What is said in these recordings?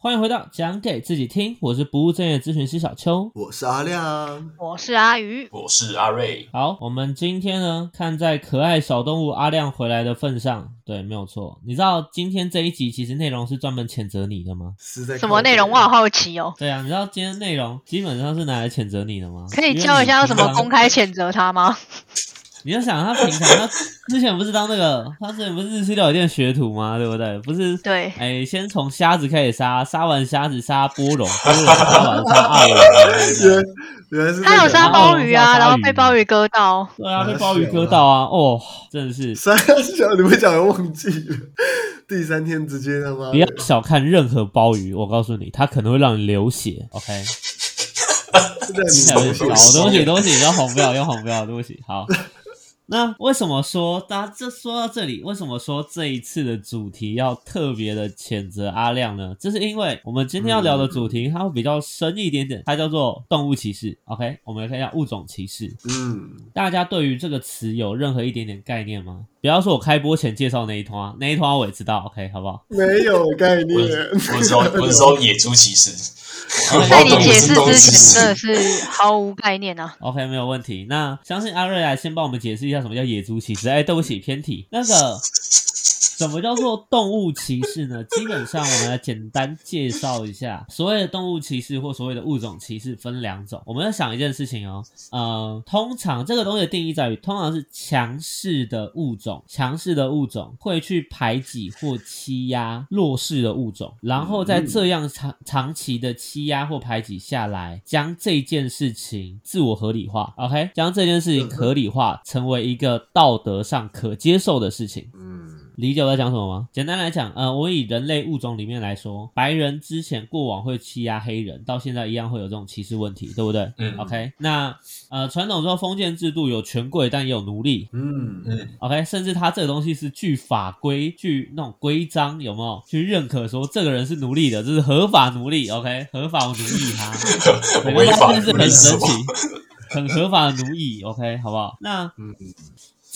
欢迎回到讲给自己听，我是不务正业咨询师小邱。我是阿亮。我是阿鱼，我是阿瑞，好，我们今天呢，看在可爱小动物阿亮回来的份上，对，没有错。你知道今天这一集其实内容是专门谴责你的吗？是在什么内容？我好好奇哦。对啊，你知道今天内容基本上是拿来谴责你的吗？可以教一下要怎么公开谴责他吗？你要想他平常他之前不是当那个，他之前不是日式料理店学徒吗？对不对？不是，对哎，先从虾子开始杀，杀完虾子杀波龙，波龙杀完杀奥龙，对不对原原来是他有这个杀鲍鱼啊，然后被鲍鱼割到。对啊，被鲍鱼割到啊，哦，真的是 三小，你们讲的忘记了。第三天直接他妈不要小看任何鲍鱼，我告诉你，它可能会让你流血。OK，真的好，很对不起，对不起，要红不了，要红不了，对不起。好，那为什么说大家这说到这里，为什么说这一次的主题要特别的谴责阿亮呢？这是因为我们今天要聊的主题它会比较深一点点，它叫做动物歧视。OK，我们来看一下物种歧视。嗯，大家对于这个词有任何一点点概念吗？不要说我开播前介绍那一通啊，那一通我也知道，OK，好不好？没有概念。我是说我是说野猪骑士，在你解释之前，真的是毫无概念啊。OK，没有问题。那相信阿瑞来先帮我们解释一下什么叫野猪骑士。哎，对不起，偏题。那个什么叫做动物歧视呢？基本上我们来简单介绍一下，所谓的动物歧视或所谓的物种歧视分两种。我们要想一件事情哦，呃，通常这个东西的定义在于，通常是强势的物种，强势的物种会去排挤或欺压弱势的物种，然后在这样长长期的欺压或排挤下来，将这件事情自我合理化，OK，将这件事情合理化，成为一个道德上可接受的事情。嗯，理解我在讲什么吗？简单来讲，呃，我以人类物种里面来说，白人之前过往会欺压黑人，到现在一样会有这种歧视问题，对不对？嗯 OK，那呃，传统中封建制度有权贵，但也有奴隶。嗯，嗯，OK，甚至他这个东西是据法规、据那种规章有没有去认可说这个人是奴隶的，这是合法奴隶。OK，合法奴役他，对违 法是很神奇，很合法的奴役。OK，好不好？那嗯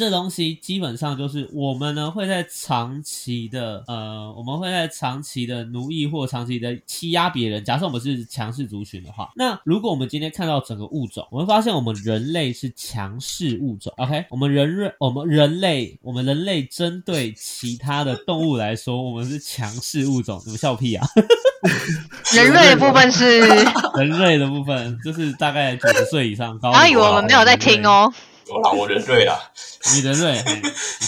这东西基本上就是我们呢会在长期的呃，我们会在长期的奴役或长期的欺压别人。假设我们是强势族群的话，那如果我们今天看到整个物种，我们发现我们人类是强势物种。OK，我们人类，我们人类，我们人类针对其他的动物来说，我们是强势物种。你们笑屁啊！人类的部分是，人类的部分就是大概九十岁以上高龄。然后以为我们没有在听哦。我人瑞 啦，你人瑞，嘿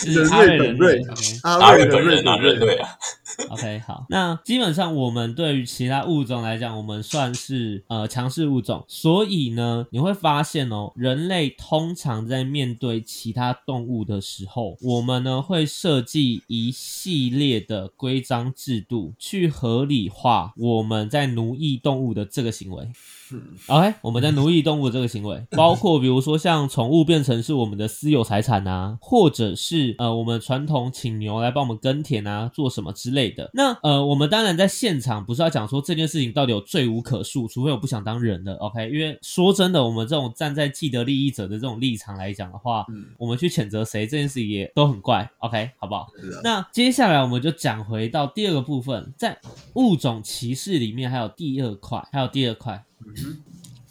你是人阿瑞瑞本瑞人瑞。OK 阿瑞阿瑞本人啊，人瑞啊，OK，好，那基本上我们对于其他物种来讲，我们算是呃强势物种，所以呢，你会发现哦，人类通常在面对其他动物的时候，我们呢会设计一系列的规章制度，去合理化我们在奴役动物的这个行为。OK，我们在奴役动物的这个行为，包括比如说像宠物变成是我们的私有财产啊，或者是呃我们传统请牛来帮我们耕田啊，做什么之类的。那呃我们当然在现场不是要讲说这件事情到底有罪无可恕，除非我不想当人了 OK，因为说真的，我们这种站在既得利益者的这种立场来讲的话，嗯我们去谴责谁这件事情也都很怪 OK，好不好？那接下来我们就讲回到第二个部分，在物种歧视里面还有第二块，还有第二块。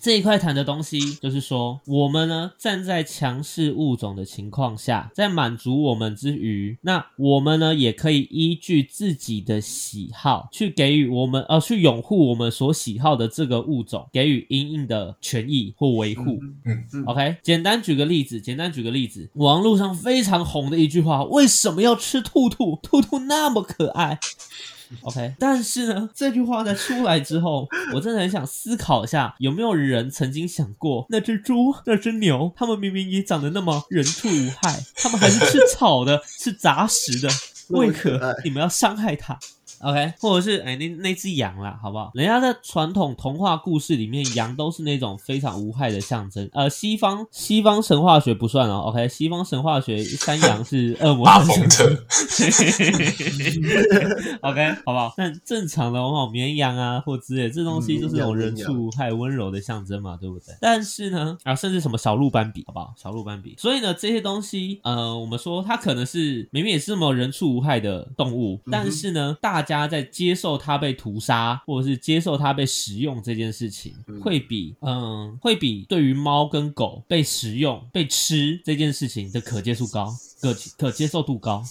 这一块谈的东西，就是说，我们呢站在强势物种的情况下，在满足我们之余，那我们呢也可以依据自己的喜好，去给予我们呃，去拥护我们所喜好的这个物种，给予应应的权益或维护。嗯嗯 OK，简单举个例子，简单举个例子，网络上非常红的一句话：为什么要吃兔兔？兔兔那么可爱。OK，但是呢，这句话在出来之后，我真的很想思考一下，有没有人曾经想过，那只猪、那只牛，它们明明也长得那么人畜无害，它们还是吃草的，吃杂食的，为何你们要伤害它，OK，或者是哎那那只羊啦，好不好？人家在传统童话故事里面，羊都是那种非常无害的象征。呃，西方西方神话学不算哦，OK，西方神话学山羊是恶魔巴的象征。OK，好不好？但正常的往往，绵羊啊或之类这东西嗯就是那种人畜无害、温柔的象征嘛，对不对？但是呢，啊，甚至什么小鹿斑比，好不好？小鹿斑比，所以呢，这些东西，呃，我们说它可能是明明也是这么人畜无害的动物，嗯但是呢，大家在接受它被屠杀或者是接受它被食用这件事情，嗯会比嗯、会比对于猫跟狗被食用、被吃这件事情的可接受高，可可接受度高。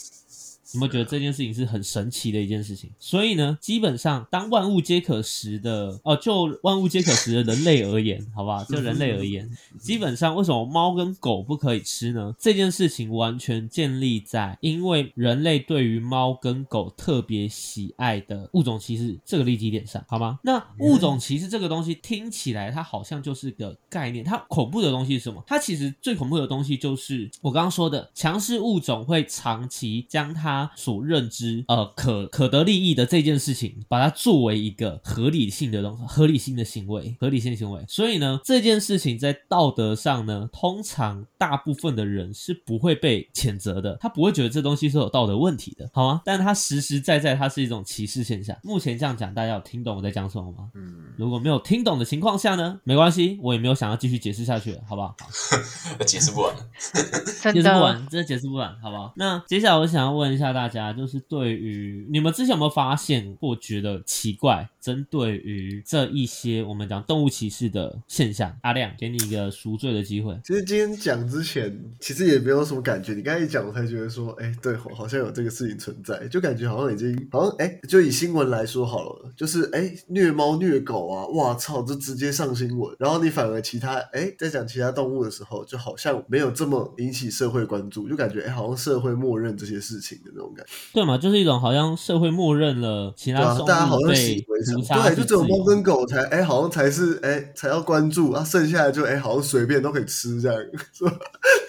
有没有觉得这件事情是很神奇的一件事情？所以呢，基本上当万物皆可食的，哦、就万物皆可食的人类而言，好不好？就人类而言，基本上为什么猫跟狗不可以吃呢？这件事情完全建立在因为人类对于猫跟狗特别喜爱的物种歧视这个立基点上，好吗？那物种歧视这个东西听起来它好像就是个概念，它恐怖的东西是什么？它其实最恐怖的东西就是我刚刚说的强势物种会长期将它所认知呃可可得利益的这件事情，把它作为一个合理性的东西，合理性的行为，合理性的行为。所以呢，这件事情在道德上呢，通常大部分的人是不会被谴责的，他不会觉得这东西是有道德问题的，好吗？但它实实在在它是一种歧视现象。目前这样讲，大家有听懂我在讲什么吗？嗯，如果没有听懂的情况下呢，没关系，我也没有想要继续解释下去了，好不好？解释不完。真的。解释不完，真的解释不完，好不好？那接下来我想要问一下大家，就是对于你们之前有没有发现或觉得奇怪，针对于这一些我们讲动物歧视的现象，阿亮给你一个赎罪的机会。其实今天讲之前，其实也没有什么感觉。你刚才一讲，我才觉得说，哎、对，好像有这个事情存在，就感觉好像已经，好像哎、就以新闻来说好了，就是哎、虐猫虐狗啊，哇操，就直接上新闻。然后你反而其他哎、在讲其他动物的时候，就好像没有这么引起社会关注，就感觉哎、好像社会默认这些事情的种感觉。对嘛，就是一种好像社会默认了其他动，大家好像物被屠杀对，就只有猫跟狗才哎、好像才是哎、才要关注啊，剩下的就哎、好像随便都可以吃这样，是吧？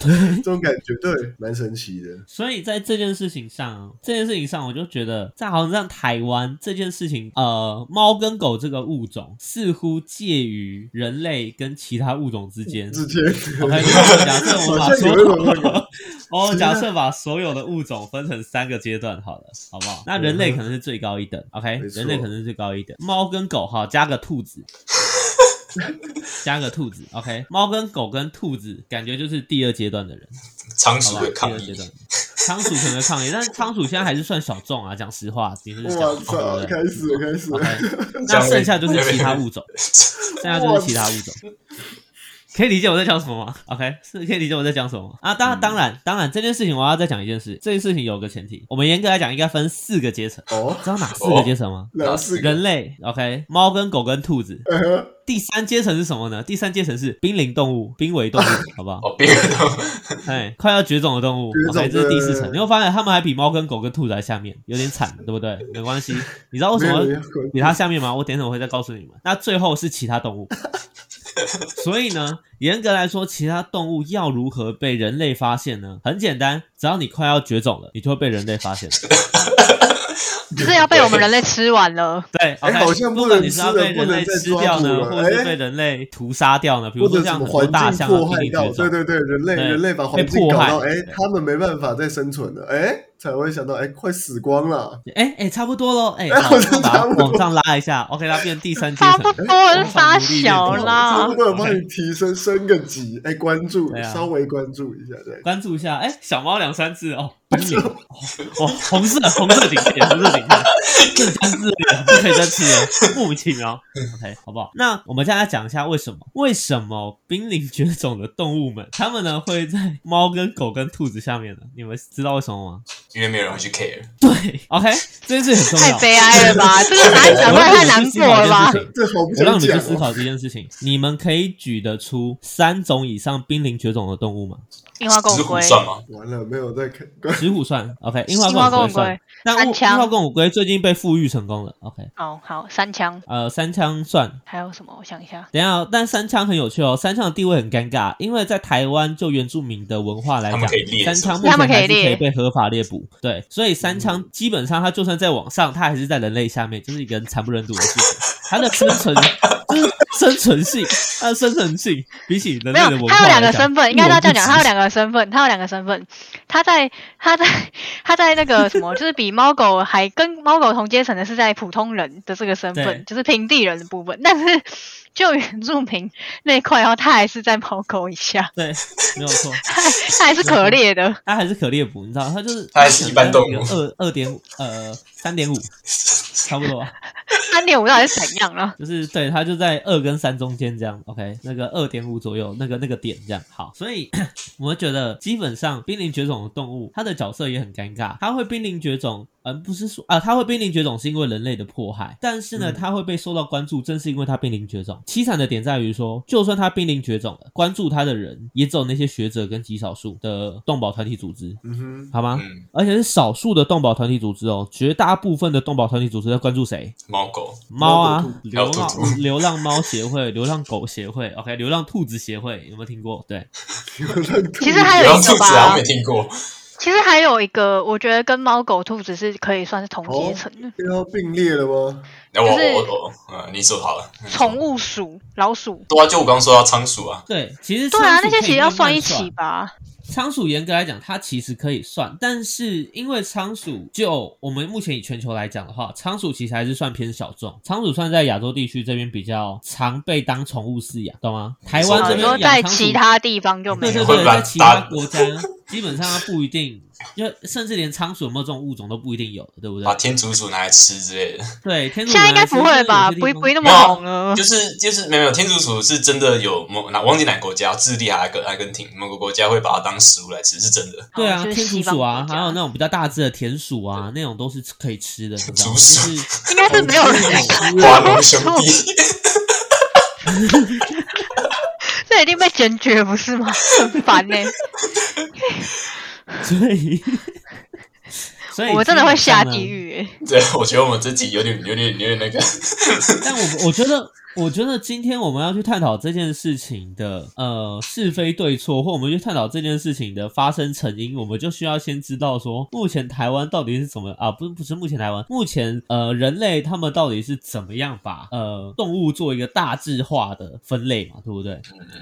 这种感觉对，蛮神奇的。所以在这件事情上，这件事情上，我就觉得在好像像台湾这件事情，呃，猫跟狗这个物种似乎介于人类跟其他物种之间。之间假设我把所有哦，假设把所有的物种分成三个阶段好了，好不好？那人类可能是最高一等，OK，人类可能是最高一等，猫跟狗哈加个兔子。加个兔子，OK，猫跟狗跟兔子感觉就是第二阶段的人，仓鼠好吧？第会抗议，二阶段，仓鼠可能会抗议，但是仓鼠现在还是算小众啊。讲实话，你是我小众，操，对不对开始了，开始了。？OK，那剩下就是其他物种，剩下就是其他物种。可以理解我在讲什么吗？OK，是可以理解我在讲什么吗？啊，当然，当然，当然，这件事情我要再讲一件事，这件事情有个前提，我们严格来讲应该分四个阶层，哦，知道哪四个阶层吗？哪四个，人类，OK，猫跟狗跟兔子。呃 第三阶层是什么呢？第三阶层是濒临动物、濒危动物，好不好？哦，别人都哎，快要绝种的动物，OK，这是第四层。你会发现它们还比猫跟狗跟兔子还下面，有点惨，对不对？没关系，你知道为什么比它下面吗？我等一会我会再告诉你们。那最后是其他动物，所以呢，严格来说，其他动物要如何被人类发现呢？很简单，只要你快要绝种了，你就会被人类发现。就是要被我们人类吃完了。对哎，OK，好像不不管能你是要被人类吃掉呢，或者是哎被人类屠杀掉呢？比如说像很多环境大象啊迫害到，濒临绝种对。对对，人类人类把环境搞到，哎对，他们没办法再生存了，哎，才会想到，哎，快死光了。哎哎，差不多喽，哎，把往上拉一下，OK，它变第三阶差不层。多是发小差啦不，多有帮你提升升个级，哎，关注啊稍微关注一下，对。关注一下，哎，小猫两三只哦，濒临，哦，哦红色红色顶点，红色顶点，更加自恋，不可以再吃了，莫名其妙。OK，好不好？那我们现在讲一下为什么，为什么濒临绝种的动物们，它们呢会在猫跟狗跟兔子下面呢？你们知道为什么吗？因为没有人会去 care。对，OK，这件事很重要。太悲哀了吧？这个答案讲出来太难过了吧？这好不我让你们去。思考这件事情，你们可以举得出三种以上濒临绝种的动物吗？樱花狗石虎龟，算吗？完了，没有在看。石虎算，OK，樱花樱花狗不会算狗龟，但物三枪物化共舞龟最近被复育成功了。OK，哦，好，三枪呃，三枪算。还有什么？我想一下，等一下哦，但三枪很有趣哦，三枪的地位很尴尬，因为在台湾就原住民的文化来讲三枪目前还是可以被合法猎捕。对，所以三枪基本上它就算在网上，它还是在人类下面，就是一个很惨不忍睹的事情。它的生存就是 生存性，它的生存性比起人没有类的文，化他有两个身份，应该是要这样讲，他有两个身份，他有两个身份，他在他在 他在那个什么，就是比猫狗还跟猫狗同阶层的是在普通人的这个身份，就是平地人的部分，但是就原住民那一块然后，他还是在猫狗以下，对，没有错。他他还是可猎的，它还是可猎捕，你知道，它就是它还是一般动物。二二点五呃三点五，差不多吧。三点五到底是怎样了？就是对，它就在二跟三中间这样，OK，那个二点五左右，那个那个点这样。好，所以 我们觉得基本上濒临绝种的动物，它的角色也很尴尬，它会濒临绝种。嗯，不是说啊，它会濒临绝种是因为人类的迫害，但是呢，嗯它会被受到关注，正是因为它濒临绝种。凄惨的点在于说，就算它濒临绝种了，关注它的人也只有那些学者跟极少数的动保团体组织，嗯哼，好吗？嗯，而且是少数的动保团体组织哦，绝大部分的动保团体组织在关注谁？猫狗，猫啊，流浪流浪猫协会、流浪狗协会，OK，流浪兔子协会有没有听过？对，其实还有一个吧没，听过，其实还有一个，我觉得跟猫狗兔子是可以算是同阶层的，要并列了吗？那我就是我我，呃，你说好了，宠物鼠、老鼠。对啊，就我刚刚说到仓鼠啊，对，其实对啊，那些其实要算一起吧。仓鼠严格来讲，它其实可以算，但是因为仓鼠就我们目前以全球来讲的话，仓鼠其实还是算偏小众。仓鼠算在亚洲地区这边比较常被当宠物饲养，懂吗？台湾啊这边在养仓鼠其他地方就没有。对对对，在其他国家基本上它不一定，就甚至连仓鼠有没有这种物种都不一定有，对不对把？天竺鼠拿来吃之类的，对，天竺现在应该不会吧？不不会那么红了。就是就是没有没有天竺鼠是真的有某哪忘记哪个国家，智利还是阿根廷某个国家会把它当食物来吃，是真的。对啊，天竺鼠啊，还有那种比较大只的田鼠啊，那种都是可以吃的，你知道吗？就竹鼠是应该是没有人 华龙兄弟，这已经被检举不是吗？很烦呢、所以，所以我真的会下地狱欸、对，我觉得我们这集有点有点有点那个。但我我觉得，我觉得今天我们要去探讨这件事情的呃是非对错，或我们去探讨这件事情的发生成因，我们就需要先知道说，目前台湾到底是怎么啊？不不是目前台湾，目前呃人类他们到底是怎么样把呃动物做一个大致化的分类嘛，对不对？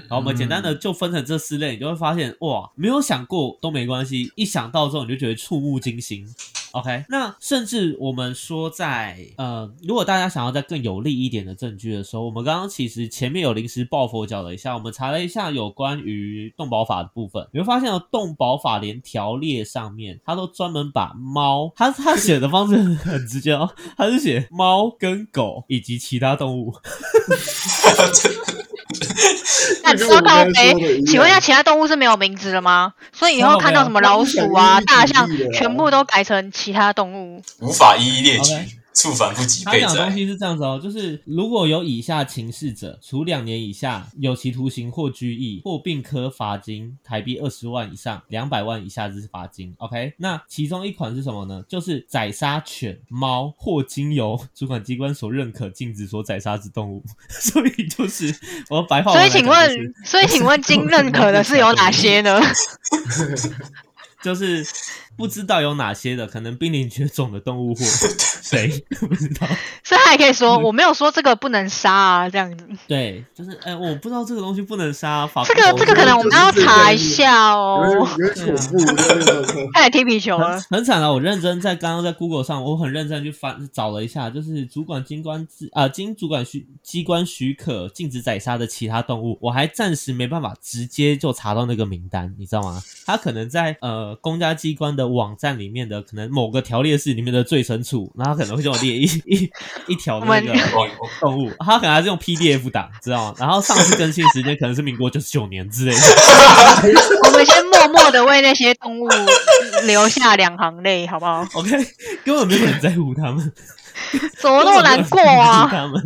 好，我们简单的就分成这四类，你就会发现哇，没有想过都没关系，一想到之后你就觉得触目惊心。OK，那甚至我们说在呃，如果大家想要在更有利一点的证据的时候，我们刚刚其实前面有临时抱佛脚了一下，我们查了一下有关于动保法的部分，你会发现哦，动保法连条列上面，它都专门把猫，它它写的方式很很直接哦，它是写猫跟狗以及其他动物。说靠刚才说的一北，样请问一下，其他动物是没有名字了吗？所以以后看到什么老鼠啊、大象全部都改成其他动物。无法一一列举触犯不及被宰。他讲的东西是这样子哦，就是如果有以下情事者，处两年以下有期徒刑或拘役，或并科罚金台币二十万以上两百万以下之罚金。OK，那其中一款是什么呢？就是宰杀犬、猫或经由主管机关所认可禁止所宰杀之动物。所以就是我白话文所以请问，所以请问经认可的是有哪些呢？就是不知道有哪些的可能濒临绝种的动物或 谁 不知道。所以他还可以说我没有说这个不能杀啊，这样子。对，就是哎、我不知道这个东西不能杀，法这个这个可能我们要查一下有哦。点有点恐怖的那种。开始踢皮球了。很惨啊！我认真在刚刚在 Google 上，我很认真去翻找了一下，就是主管机关自啊经主管许机关许可禁止宰杀的其他动物，我还暂时没办法直接就查到那个名单，你知道吗？他可能在呃公家机关的网站里面的可能某个条列式里面的最深处，然后可能会叫我列一 一一条的那个动物，他可能还是用 PDF 档，知道吗？然后上次更新时间可能是民国九十九年之类的。我们先默默的为那些动物留下两行泪，好不好？OK，根本没有人在乎他们。怎么那么难过啊？他们。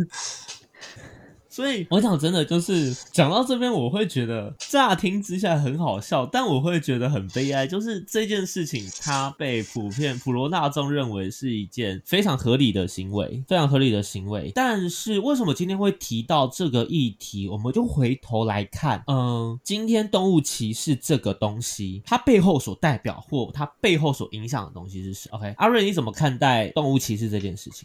所以我讲真的，就是讲到这边，我会觉得乍听之下很好笑，但我会觉得很悲哀，就是这件事情它被普遍普罗大众认为是一件非常合理的行为，非常合理的行为。但是为什么今天会提到这个议题？我们就回头来看，嗯，今天动物歧视这个东西，它背后所代表或它背后所影响的东西是什么？OK，阿瑞你怎么看待动物歧视这件事情？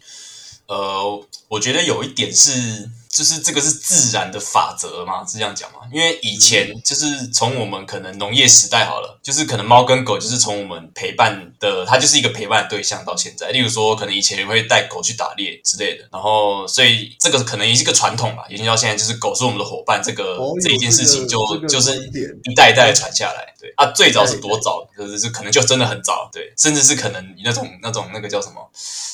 呃，我觉得有一点是，就是这个是自然的法则嘛，是这样讲嘛？因为以前就是从我们可能农业时代好了，就是可能猫跟狗就是从我们陪伴的，它就是一个陪伴的对象到现在。例如说，可能以前会带狗去打猎之类的，然后所以这个可能也是一个传统吧，延续到现在，就是狗是我们的伙伴，这个、哦这一件事情就、这个就是一代一代传下来。对啊，最早是多早？就是是可能就真的很早，对，甚至是可能那种那种那个叫什么，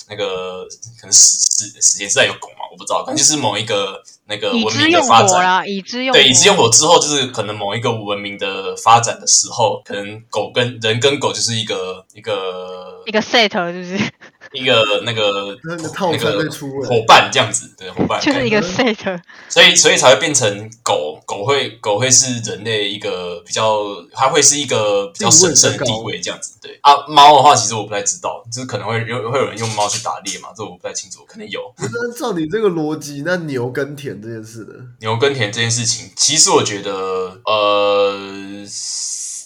那个可能史史史前时代有狗嘛，我不知道，可能就是某一个那个文明的发展。火啦，已知用对，火以知用火之后，就是可能某一个文明的发展的时候，可能狗跟人跟狗就是一个一个一个 set 是不是？一个那个那个套那个餐在出伙伴这样子，对伙伴，就是一个 set。所以所以才会变成狗，狗会狗会是人类一个比较，它会是一个比较神圣的地位这样子。对啊，猫的话其实我不太知道，就是可能会有会有人用猫去打猎嘛，这我不太清楚，可能有。不是按照你这个逻辑，那牛耕田这件事呢？牛耕田这件事情，其实我觉得，呃，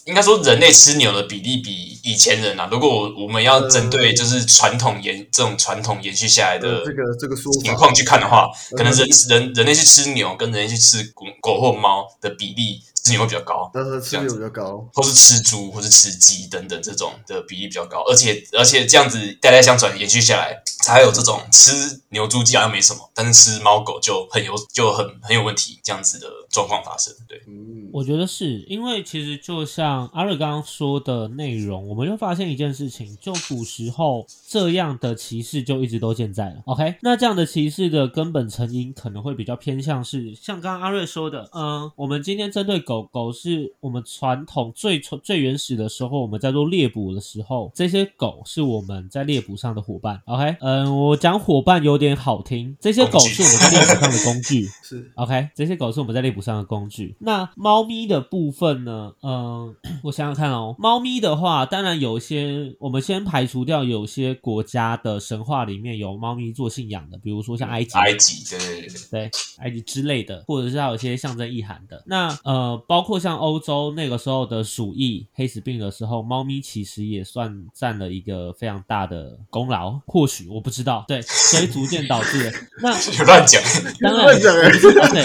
应该说人类吃牛的比例比以前人啊，如果我我们要针对就是传统延这种传统延续下来的呃，这个这个说情况去看的话，嗯可能人人人类去吃牛跟人类去吃狗狗或猫的比例，吃牛会比较高。但是吃牛比较高，或是吃猪，或是吃鸡等等这种的比例比较高，而且而且这样子代代相传延续下来，才有这种吃牛猪鸡好像没什么，但是吃猫狗就很有就很很有问题这样子的状况发生。对，嗯，我觉得是因为其实就像阿瑞刚刚说的内容，我们就发现一件事情，就古时候这样的歧视就一直都健在了。OK，那这样的歧视的根本成因可能会比较偏向是像刚刚阿瑞说的，嗯，我们今天针对狗狗是我们传统最最原始的时候，我们在做猎捕的时候，这些狗是我们在猎捕上的伙伴。OK，嗯，我讲伙伴有点好听，这些狗是我们在猎捕上的工具。是 OK，这些狗是我们在猎捕上的工具。那猫咪的部分呢？嗯、我想想看哦，猫咪的话，当然有些，我们先排除掉有些国家的神话里面有猫咪做信仰的，比如说像埃及。埃及，对对对对，对埃及之类的，或者是它有一些象征意涵的。那呃，包括像欧洲那个时候的鼠疫、黑死病的时候，猫咪其实也算占了一个非常大的功劳。或许我不知道，对，所以逐渐导致了那 有乱讲，当然乱讲欸对，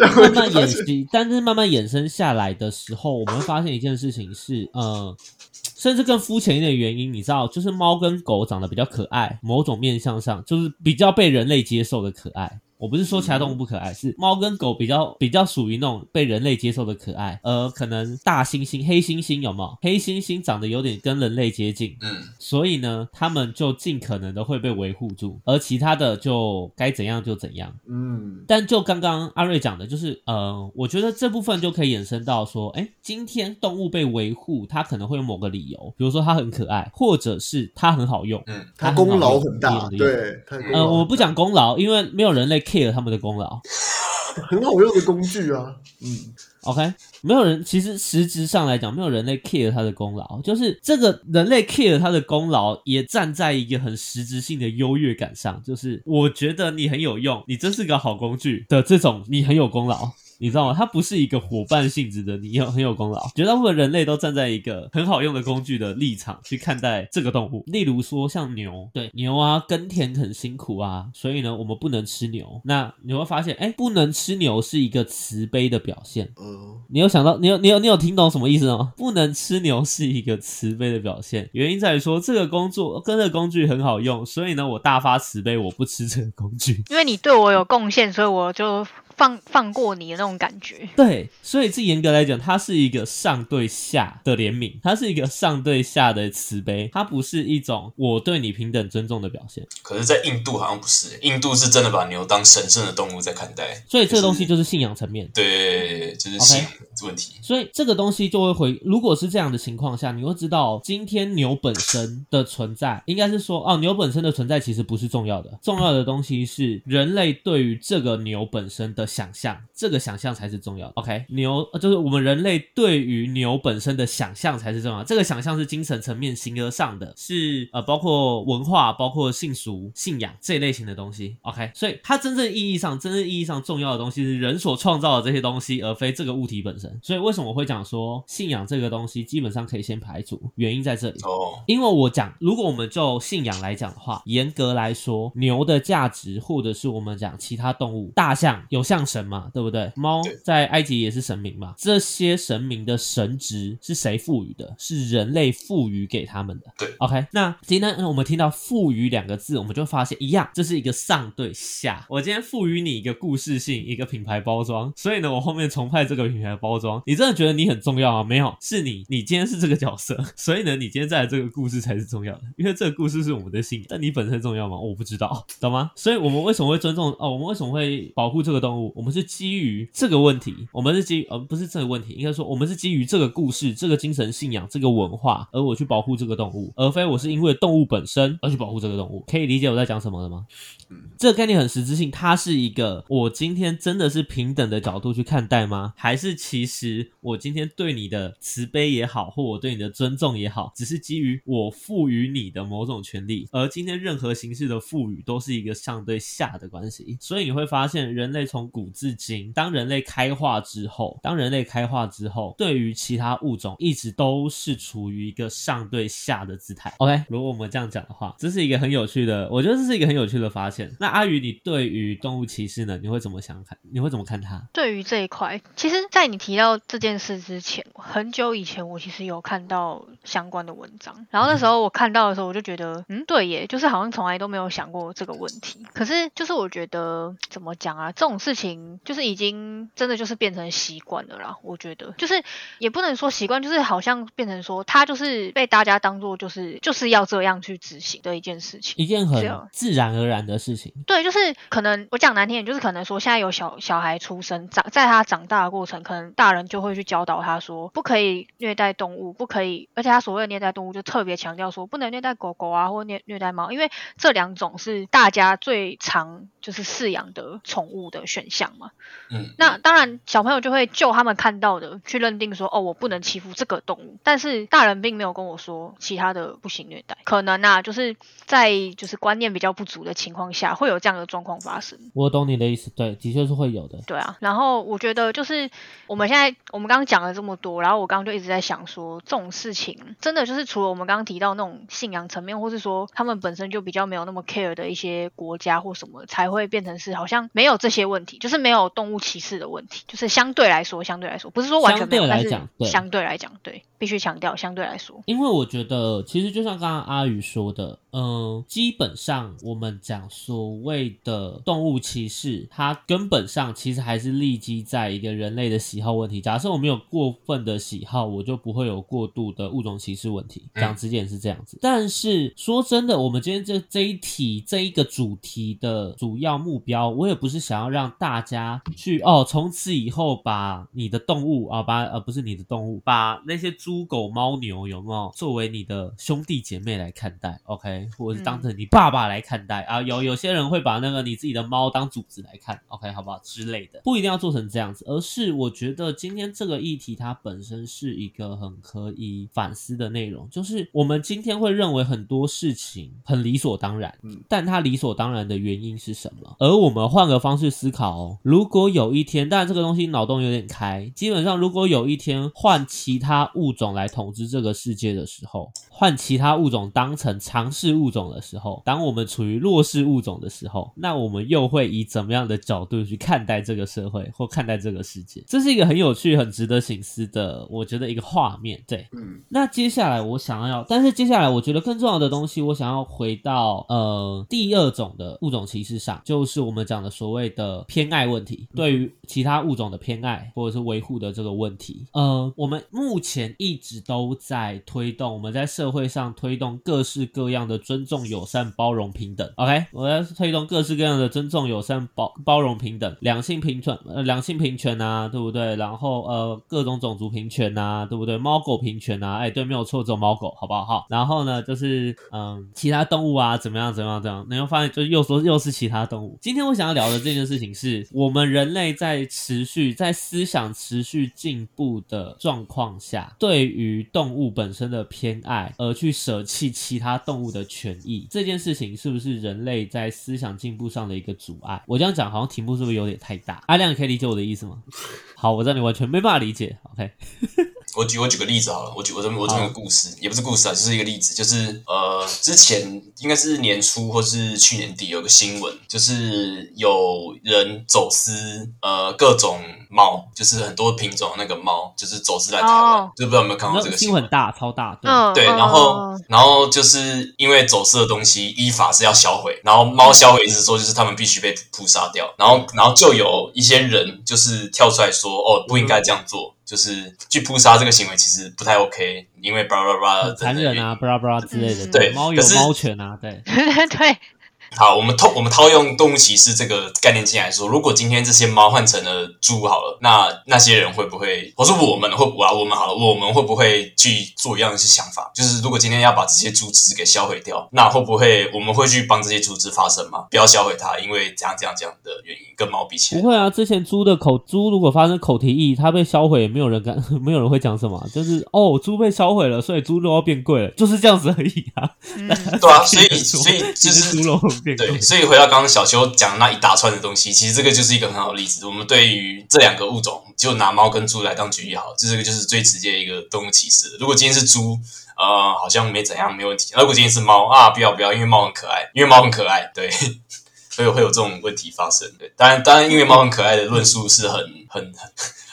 但是 慢慢衍生，但是慢慢衍生下来的时候，我们会发现一件事情是，呃，甚至更肤浅一点的原因，你知道，就是猫跟狗长得比较可爱，某种面向上就是比较被人类接受的可爱。我不是说其他动物不可爱，是猫跟狗比较比较属于那种被人类接受的可爱。呃，可能大猩猩、黑猩猩有没有？黑猩猩长得有点跟人类接近，嗯，所以呢，他们就尽可能的会被维护住，而其他的就该怎样就怎样。嗯，但就刚刚阿瑞讲的，就是呃，我觉得这部分就可以衍生到说，哎，今天动物被维护，它可能会有某个理由，比如说它很可爱，或者是它很好用，嗯，它功劳很大。对，呃，我不讲功劳，因为没有人类 care 他们的功劳。很好用的工具啊，嗯，OK，没有人，其实实质上来讲，没有人类 care 他的功劳，就是这个人类 care 他的功劳，也站在一个很实质性的优越感上，就是我觉得你很有用，你真是个好工具的这种，你很有功劳。你知道吗？它不是一个伙伴性质的，你有很有功劳。绝大部分人类都站在一个很好用的工具的立场去看待这个动物。例如说像牛，对牛啊，耕田很辛苦啊，所以呢，我们不能吃牛。那你会发现，哎，不能吃牛是一个慈悲的表现。嗯，你有想到，你有你有你有听懂什么意思吗？不能吃牛是一个慈悲的表现，原因在于说这个工作跟这个工具很好用，所以呢，我大发慈悲，我不吃这个工具。因为你对我有贡献，所以我就放放过你的那种感觉。对，所以这严格来讲，它是一个上对下的怜悯，它是一个上对下的慈悲，它不是一种我对你平等尊重的表现。可是，在印度好像不是，印度是真的把牛当神圣的动物在看待。所以这个东西就是信仰层面。对，就是信仰问题。所以这个东西就会回，如果是这样的情况下，你会知道今天牛本身的存在，应该是说哦，牛本身的存在其实不是重要的，重要的东西是人类对于这个牛本身的想象，这个想象才是重要的。OK，牛就是我们人类对于牛本身的想象才是重要，这个想象是精神层面形而上的，是呃包括文化、包括信俗、信仰这一类型的东西。OK，所以它真正意义上、真正意义上重要的东西是人所创造的这些东西，而非这个物体本身。所以为什么我会讲说信仰这个东西基本上可以先排除？原因在这里。哦，因为我讲，如果我们就信仰来讲的话，严格来说，牛的价值，或者是我们讲其他动物，大象有象神嘛，对不对？猫在埃及也是神明嘛，这些神明的神职是谁赋予的？是人类赋予给他们的。对，OK，那今天我们听到“赋予”两个字，我们就发现一样，这是一个上对下。我今天赋予你一个故事性，一个品牌包装，所以呢，我后面重派这个品牌包你真的觉得你很重要啊？没有，是你，你今天是这个角色，所以呢，你今天在的这个故事才是重要的，因为这个故事是我们的信仰，但你本身重要吗？我不知道，懂吗？所以我们为什么会尊重哦？我们为什么会保护这个动物？我们是基于这个问题，我们是基于呃不是这个问题，应该说我们是基于这个故事、这个精神信仰、这个文化，而我去保护这个动物，而非我是因为动物本身而去保护这个动物。可以理解我在讲什么了吗？这个概念很实质性，它是一个我今天真的是平等的角度去看待吗？还是其实我今天对你的慈悲也好，或我对你的尊重也好，只是基于我赋予你的某种权利，而今天任何形式的赋予都是一个上对下的关系。所以你会发现，人类从古至今，当人类开化之后，当人类开化之后，对于其他物种一直都是处于一个上对下的姿态。OK，如果我们这样讲的话，这是一个很有趣的，我觉得这是一个很有趣的发现。那阿宇，你对于动物歧视呢？你会怎么想看？你会怎么看它？对于这一块，其实，在你提到这件事之前，很久以前我其实有看到相关的文章，然后那时候我看到的时候，我就觉得，嗯，对耶，就是好像从来都没有想过这个问题。可是，就是我觉得怎么讲啊，这种事情就是已经真的就是变成习惯了啦。我觉得，就是也不能说习惯，就是好像变成说，它就是被大家当做就是就是要这样去执行的一件事情。一件很自然而然的事情。对，就是可能我讲难听点，就是可能说现在有小小孩出生，长在他长大的过程，可能大人就会去教导他说，不可以虐待动物，不可以，而且他所谓的虐待动物，就特别强调说不能虐待狗狗啊，或虐虐待猫，因为这两种是大家最常就是饲养的宠物的选项嘛。嗯，那当然，小朋友就会就他们看到的去认定说，哦，我不能欺负这个动物。但是大人并没有跟我说其他的不行虐待，可能啊，就是在就是观念比较不足的情况下，会有这样的状况发生。我懂你的意思，对，的确是会有的。对啊，然后我觉得就是我们现在我们刚刚讲了这么多，然后我刚刚就一直在想说，这种事情真的就是除了我们刚刚提到那种信仰层面，或是说他们本身就比较没有那么 care 的一些国家或什么，才会变成是好像没有这些问题，就是没有动物歧视的问题，就是相对来说，相对来说，不是说完全没有，但是相对来讲，对，必须强调相对来说。因为我觉得，其实就像刚刚阿宇说的，嗯、基本上我们讲所谓的动物歧视，它根本上其实还是立基在一个人类的喜好问题。假设我们有过分的喜好，我就不会有过度的物种歧视问题。讲直点是这样子。但是说真的，我们今天这这一题这一个主题的主要目标，我也不是想要让大家去哦，从此以后把你的动物啊，把呃不是你的动物，把那些猪狗猫牛有没有？作为你的兄弟姐妹来看待？OK，或者是当成你爸爸来看待、啊？有有些人会把那个你自己的猫当主子来看，OK，好不好？之类的，不一定要做成这样子，而是我觉得今天这个议题它本身是一个很可以反思的内容，就是我们今天会认为很多事情很理所当然，嗯。但它理所当然的原因是什么？而我们换个方式思考哦，如果有一天，但这个东西脑洞有点开，基本上如果有一天换其他物种来统治这个世界的时候，换其他物种当成强势物种的时候，当我们处于弱势物种的时候，那我们又会以怎么样的角度去看待这个社会或看待这个世界？这是一个很有趣、很值得醒思的，我觉得一个画面。对，嗯那接下来我想要，但是接下来我觉得更重要的东西，我想要回到呃第二种的物种歧视上，就是我们讲的所谓的偏爱问题，对于其他物种的偏爱或者是维护的这个问题。呃，我们目前一直都在推动，我们在社会上推动各式各样的尊重、友善、包容、平等。OK，我在推动各式各样的尊重、友善、包包容、平等、两性平权，呃，两性平权啊，对不对？然后呃，各种种族平权啊，对不对？猫狗平权啊，哎，对，没有错，只有猫狗，好不好？好，然后呢，就是嗯，其他动物啊，怎么样，怎么样，怎么样？你会发现，就又说又是其他动物。今天我想要聊的这件事情是，我们人类在持续在思想持续进步的状况下，对对于动物本身的偏爱，而去舍弃其他动物的权益，这件事情是不是人类在思想进步上的一个阻碍？我这样讲好像题目是不是有点太大？阿亮，可以理解我的意思吗？好，我知道你完全没办法理解。OK，我举我举个例子好了，我举我这么我这么个故事，也不是故事啊，就是一个例子，就是呃，之前应该是年初或是去年底有个新闻，就是有人走私呃各种猫，就是很多品种的那个猫，就是走私来台湾，哦。就不知道有没有看过这个新闻新很。大，超大，对，嗯，对，嗯然后嗯然后就是因为走私的东西依法是要销毁，然后猫销毁意思说就是他们必须被扑杀掉，然后然后就有一些人就是跳出来说哦不应该这样做，就是去扑杀这个行为其实不太 OK，因为巴拉巴拉很残忍啊，巴拉巴拉之类的。嗯对猫有猫权啊，对，对，好，我们套我们套用动物歧视这个概念进来说，如果今天这些猫换成了猪好了，那那些人会不会，或是我们会我啊我们好了，我们会不会去做一样的想法？就是如果今天要把这些猪只给销毁掉，那会不会我们会去帮这些猪只发声吗？不要销毁它，因为这样这样这样的原因，跟猫比起来，不会啊。之前猪的口猪如果发生口蹄疫，它被销毁，没有人敢，没有人会讲什么，就是哦，猪被销毁了，所以猪肉要变贵了，就是这样子而已啊。对啊，所以所以就是猪肉对，。所以回到刚刚小邱讲的那一大串的东西，其实这个就是一个很好的例子。我们对于这两个物种，就拿猫跟猪来当举例好了，这个就是最直接的一个动物歧视。如果今天是猪，呃，好像没怎样，没问题。如果今天是猫啊，不要不要，因为猫很可爱，因为猫很可爱，对，所以会有这种问题发生。对，当然当然，因为猫很可爱的论述是很很很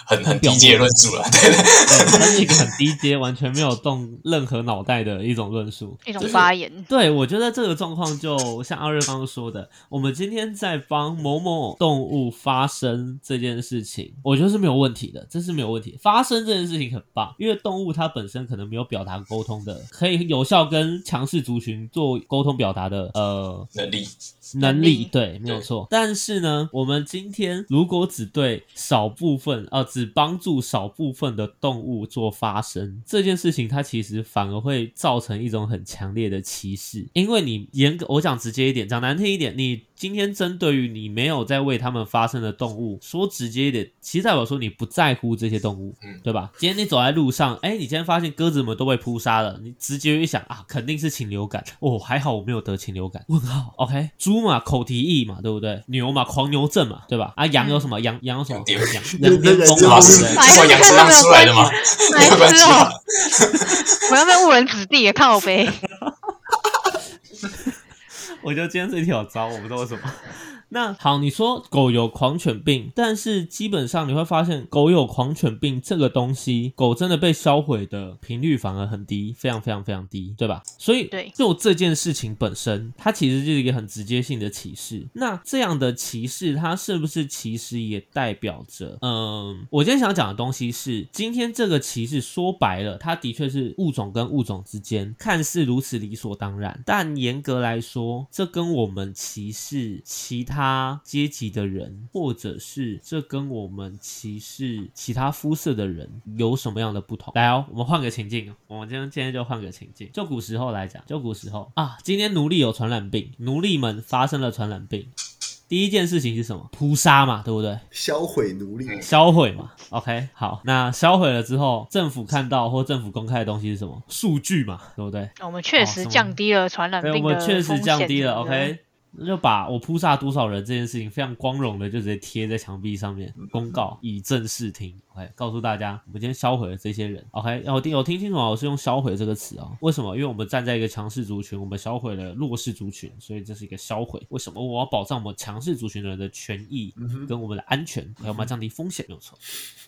很很低阶的论述了，对对。对，它是一个很低阶，完全没有动任何脑袋的一种论述。一种发言，对，我觉得这个状况就像阿瑞刚刚说的，我们今天在帮某某动物发声这件事情，我觉得是没有问题的，这是没有问题。发声这件事情很棒，因为动物它本身可能没有表达沟通的，可以有效跟强势族群做沟通表达的呃能力，能力对，没有错。但是呢，我们今天如果只对少部分，呃，只帮助少部分的动物做发声，这件事情它其实反而会造成一种很强烈的歧视。因为你严格，我讲直接一点，讲难听一点，你今天针对于你没有在为他们发声的动物，说直接一点，其实代表说你不在乎这些动物，嗯对吧？今天你走在路上，哎，你今天发现鸽子们都被扑杀了，你直接一想啊，肯定是禽流感。哦，还好我没有得禽流感。问号，OK，猪嘛，口蹄疫嘛，对不对？牛嘛，狂牛症嘛，对吧？啊，羊有什么？羊羊有什么？羊羊对 羊癫？疯嘛，是对不对？哎是从羊身上出来的吗？没有？我要被误人子弟，看我呗。我觉得今天这题好糟，我不知道为什么。那好，你说狗有狂犬病，但是基本上你会发现，狗有狂犬病这个东西，狗真的被销毁的频率反而很低，非常非常非常低，对吧？所以，对就这件事情本身，它其实就是一个很直接性的歧视。那这样的歧视，它是不是其实也代表着，嗯，我今天想讲的东西是，今天这个歧视说白了，它的确是物种跟物种之间看似如此理所当然，但严格来说，这跟我们歧视其他阶级的人，或者是这跟我们歧视其他肤色的人有什么样的不同？来哦，我们换个情境，我们今天今天就换个情境，就古时候来讲，就古时候啊，今天奴隶有传染病，奴隶们发生了传染病。第一件事情是什么？扑杀嘛，对不对？销毁奴隶，销毁嘛。OK，好，那销毁了之后，政府看到或政府公开的东西是什么？数据嘛，对不对？我们确实降低了传染对，病的我们确实降低了。OK，那就把我扑杀多少人这件事情非常光荣的就直接贴在墙壁上面，公告以正视听。OK，告诉大家，我们今天销毁了这些人。OK，我听有听清楚啊，我是用销毁这个词啊。为什么？因为我们站在一个强势族群，我们销毁了弱势族群，所以这是一个销毁。为什么？我要保障我们强势族群的人的权益跟我们的安全，还有我们要降低风险，没有错。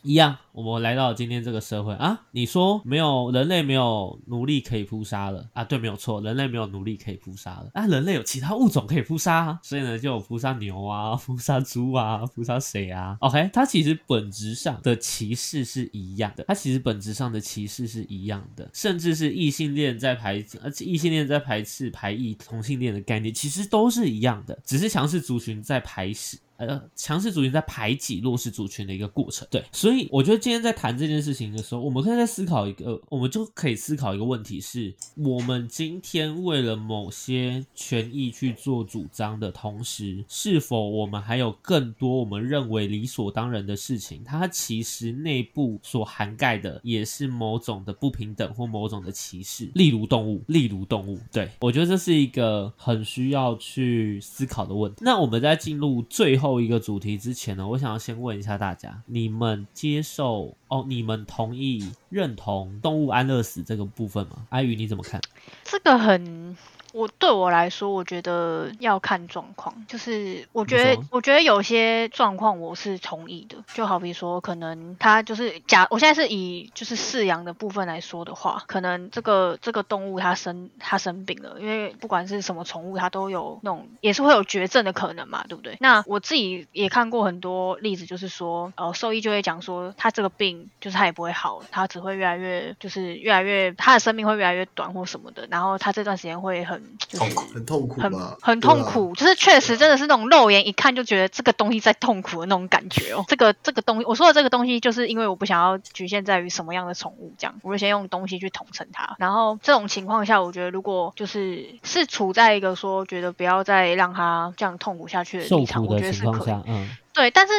一样，我们来到今天这个社会啊，你说没有人类没有奴隶可以扑杀了啊？对，没有错，人类没有奴隶可以扑杀了啊，人类有其他物种可以扑扑杀，所以呢就有扑杀牛啊、扑杀猪啊、扑杀谁啊。OK，它其实本质上的歧视是一样的，它其实本质上的歧视是一样的，甚至是异性恋在排，而且异性恋在排斥排异同性恋的概念，其实都是一样的，只是强势族群在排斥。呃，强势族群在排挤弱势族群的一个过程。对，所以我觉得今天在谈这件事情的时候，我们可以在思考一个，我们就可以思考一个问题：是我们今天为了某些权益去做主张的同时，是否我们还有更多我们认为理所当然的事情？它其实内部所涵盖的也是某种的不平等或某种的歧视，例如动物，例如动物。对我觉得这是一个很需要去思考的问题。那我们在进入最后。后一个主题之前呢，我想要先问一下大家：你们接受哦？你们同意认同动物安乐死这个部分吗？阿宇你怎么看？这个很。我对我来说，我觉得要看状况。就是我觉得，我觉得有些状况我是同意的。就好比说，可能他就是假，我现在是以就是饲养的部分来说的话，可能这个这个动物它生它生病了，因为不管是什么宠物，它都有那种也是会有绝症的可能嘛，对不对？那我自己也看过很多例子，就是说，呃，兽医就会讲说，它这个病就是它也不会好，它只会越来越就是越来越，它的生命会越来越短或什么的，然后它这段时间会很。痛苦，很痛苦，很很痛苦，就是确实真的是那种肉眼一看就觉得这个东西在痛苦的那种感觉哦。这个这个东西，我说的这个东西，就是因为我不想要局限在于什么样的宠物这样，我就先用东西去统称它。然后这种情况下，我觉得如果就是是处在一个说觉得不要再让它这样痛苦下去的立场，我觉得是可以。嗯。对，但是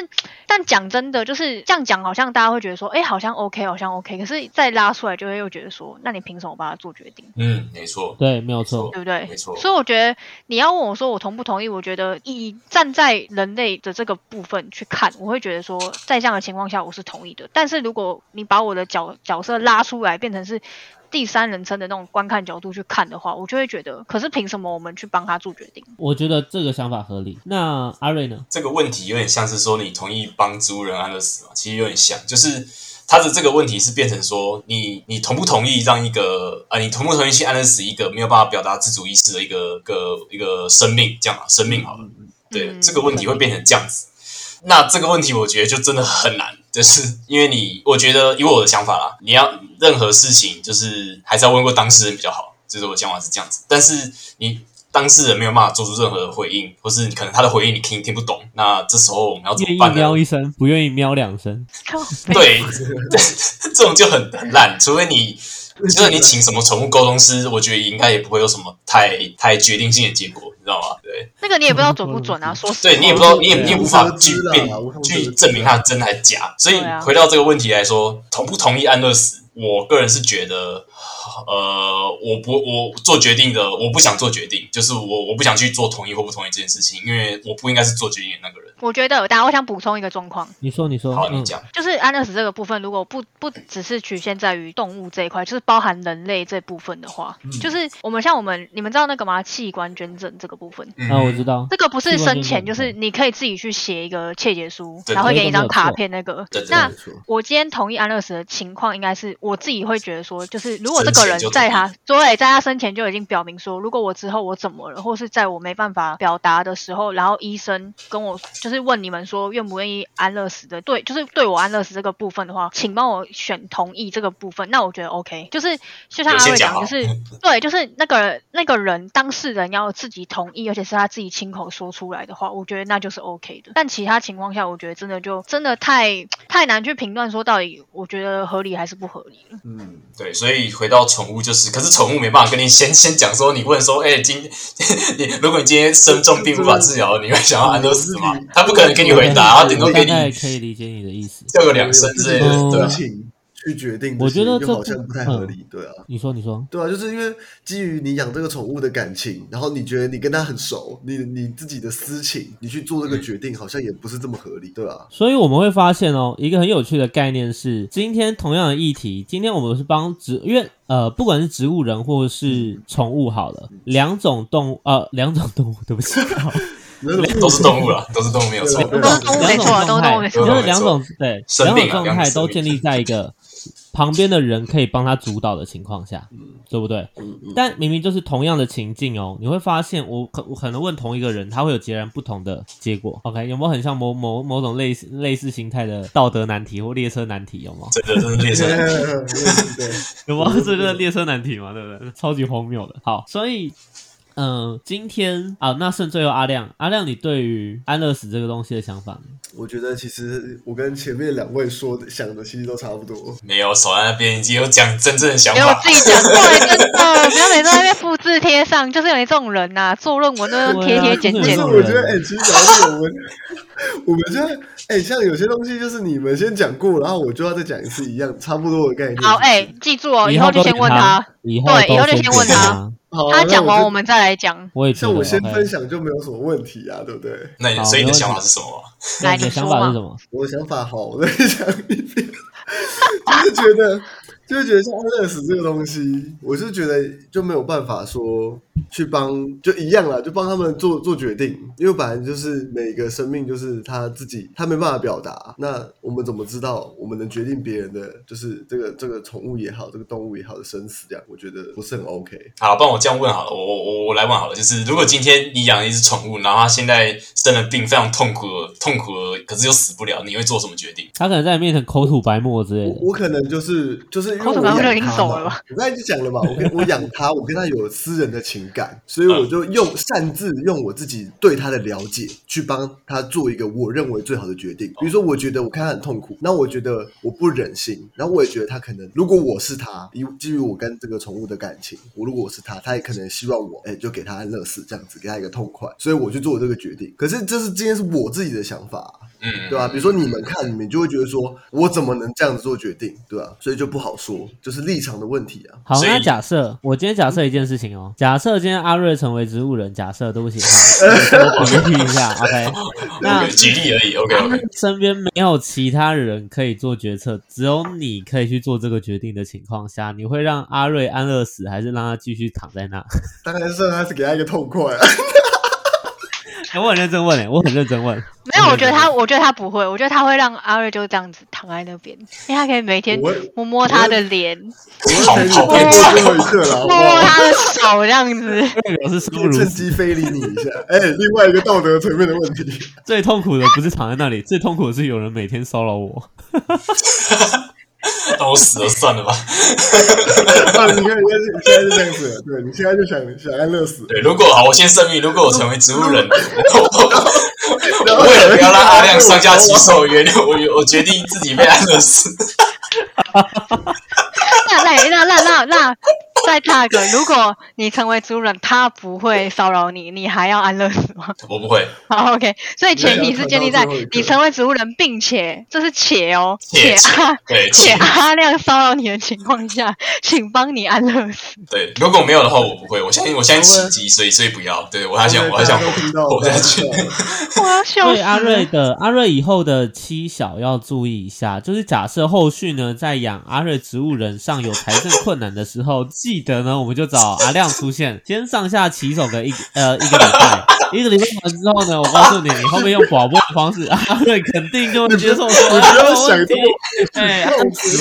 但讲真的，就是这样讲，好像大家会觉得说，哎，好像 OK，好像 OK。可是再拉出来，就会又觉得说，那你凭什么帮他做决定？嗯，没错，对，没有错，对不对？没错。所以我觉得你要问我说，我同不同意？我觉得以站在人类的这个部分去看，我会觉得说，在这样的情况下，我是同意的。但是如果你把我的角角色拉出来，变成是。第三人称的那种观看角度去看的话，我就会觉得，可是凭什么我们去帮他做决定？我觉得这个想法合理。那阿瑞呢？这个问题有点像是说，你同意帮植物人安乐死吗？其实有点像，就是他的这个问题是变成说，你你同不同意让一个啊，你同不同意去安乐死一个没有办法表达自主意识的一个个一个生命？这样啊，生命好了，对这个问题会变成这样子。那这个问题，我觉得就真的很难，就是因为你，我觉得以我的想法啦，你要任何事情，就是还是要问过当事人比较好。就是我想法是这样子，但是你当事人没有办法做出任何的回应，或是可能他的回应你听听不懂，那这时候我们要怎么办呢？喵一声，不愿意喵两声，对，这种就很很烂，除非你。就是你请什么宠物沟通师，我觉得应该也不会有什么太太决定性的结果，你知道吗？对，那个你也不知道准不准啊，说实对你也不知道，你也你也无法去辨去证明它真还是假。所以回到这个问题来说，同不同意安乐死？我个人是觉得。呃，我不，我做决定的，我不想做决定，就是我我不想去做同意或不同意这件事情，因为我不应该是做决定的那个人。我觉得，但我想补充一个状况。你说，你说，好，你讲。就是安乐死这个部分，如果不不只是局限在于动物这一块，就是包含人类这部分的话，就是我们像我们，你们知道那个吗？器官捐赠这个部分。啊，我知道。这个不是生前，就是你可以自己去写一个切结书，然后给你一张卡片。那个，那我今天同意安乐死的情况，应该是我自己会觉得说，就是如果这个人在他。对，在他生前就已经表明说，如果我之后我怎么了，或是在我没办法表达的时候，然后医生跟我就是问你们说愿不愿意安乐死的，对，就是对我安乐死这个部分的话，请帮我选同意这个部分。那我觉得 OK，就是就像阿瑞讲，就是对，就是那个那个人当事人要自己同意，而且是他自己亲口说出来的话，我觉得那就是 OK 的。但其他情况下，我觉得真的就真的太太难去评断说到底，我觉得合理还是不合理了。嗯，对，所以回到宠物就是，可是。宠物没办法跟你先 先讲说，你问说，哎，今 你如果你今天生重病无法治疗，你会想要安乐死吗？他不可能给你回答，他顶多给你可以理解你的意思，叫个两声之类的，对。去决定，我觉得这好像不太合理，对啊。你说，你说，对啊，就是因为基于你养这个宠物的感情，然后你觉得你跟它很熟，你你自己的私情，你去做这个决定，好像也不是这么合理，对啊。所以我们会发现哦，一个很有趣的概念是，今天同样的议题，今天我们是帮植，因为呃，不管是植物人或是宠物，好了，两种动物，呃，两种动物，对不起，都是动物了，都是动物没有错，都是动物没错，都是动物没错，就是两种对，两种状态都建立在一个。旁边的人可以帮他主导的情况下，对不对？但明明就是同样的情境哦，你会发现我可我可能问同一个人，他会有截然不同的结果。OK，有没有很像某某某种类似类似形态的道德难题或列车难题？有吗？这个列车对，有吗？这就是列车难题嘛，对不对？超级荒谬的。好，所以。嗯，今天啊，那剩最后阿亮，阿亮，你对于安乐死这个东西的想法呢？我觉得其实我跟前面两位说的想的其实都差不多。没有，守在那边已经有讲真正的想给我法。自己讲，对，真的，不要每次在那边复制贴上，就是有你这种人呐、做论文都要贴贴剪可剪。我觉得，哎、其实讲到这个，我们我们就哎、像有些东西就是你们先讲过，然后我就要再讲一次一样，差不多的概念。好，哎、记住哦，以后就先问他他，，以后对以后就先先问他他。讲完我们再来讲。我也觉得像我先分享就没有什么问题啊，对不对？那你好所以你的想法是什么？来你你的想法是什么？我的想法好，我再讲一遍，就是觉得，就是觉得像安乐死这个东西，我是觉得就没有办法说去帮，就一样啦，就帮他们做做决定，因为本来就是每个生命就是他自己，他没办法表达，那我们怎么知道我们能决定别人的，就是这个这个宠物也好，这个动物也好的生死，这样我觉得不是很 OK。好，帮我这样问好了，我我我我来问好了，就是如果今天你养一只宠物，然后它现在生了病，非常痛苦痛苦的，可是又死不了，你会做什么决定？他可能在你面前口吐白沫之类的。我我可能就是就是因为我口吐白沫就已经养它嘛走了，我刚才就讲了嘛，我跟我养它，我跟它有私人的情感，所以我就用擅自用我自己对它的了解去帮它做一个我认为最好的决定。比如说，我觉得我看它很痛苦，那我觉得我不忍心，然后我也觉得它可能，如果我是它，以基于我跟这个宠物的感情，我如果我是它，它也可能希望我，哎，就给它安乐死这样子，给它一个痛快，所以我去做这个决定。可是这是今天是我自己的想法啊、嗯，对吧、比如说你们看，你们就会觉得说，我怎么能这样子做决定，对吧、所以就不好说，就是立场的问题啊。好，那假设我今天假设一件事情哦，假设今天阿瑞成为植物人，假设都不起哈，我举例一下，OK，那举例而已，OK OK。身边没有其他人可以做决策，只有你可以去做这个决定的情况下，你会让阿瑞安乐死，还是让他继续躺在那？当然是还是给他一个痛快、啊。哎 我很认真问诶、我很认真问。没有，我觉得他，我觉得他不会，我觉得他会让阿瑞就这样子躺在那边，因为他可以每天我摸摸他的脸，摸摸？他的手这样子。表示生不如趁死。机非礼你一下。哎、另外一个道德层面的问题，最痛苦的不是躺在那里，最痛苦的是有人每天骚扰我。那我死了算了吧。啊，你看，你看，你现在就这样子了，对你现在就想想安乐死，对，如果好，我先声明，如果我成为植物人，我为了不要让阿亮上下其手，原谅我，我决定自己被安乐死。那那那那那那再差个，如果你成为主人，他不会骚扰你，你还要安乐死吗？我不会，好，OK，所以前提是建立在你成为植物人，并且这是且哦，且阿对，且阿亮骚扰你的情况下，请帮你安乐死。对，如果没有的话，我不会。我相信，我相信奇迹，所以所以不要。对我还想，我还想活下去。我要笑死所以阿瑞。的阿瑞以后的妻小要注意一下，就是假设后续呢在养阿瑞植物人上有财政困难的时候，记得呢我们就找阿亮出现，先上下骑手个一呃一个礼拜，一个礼拜完之后呢，我告诉你，你后面用广播的方式，阿瑞肯定就会接受说，你不要哎想这么哎，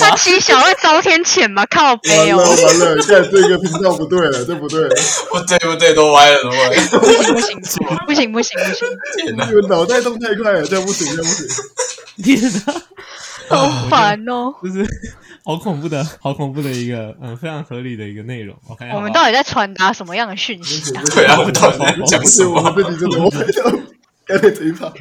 他骑小会遭天谴吧？靠背哦，完了，看这个频道不对了，这不对，不对不对，都歪了，都歪了。不行不行不行不行不行，天哪你！们脑袋动太快了，这样不行，这样不行。天哪！好烦哦。就是 好恐怖的，好恐怖的一个，嗯，非常合理的一个内容。OK，我们到底在传达什么样的讯息啊？对啊，我到底在讲什么？这集真的，我们要干脆这一趴。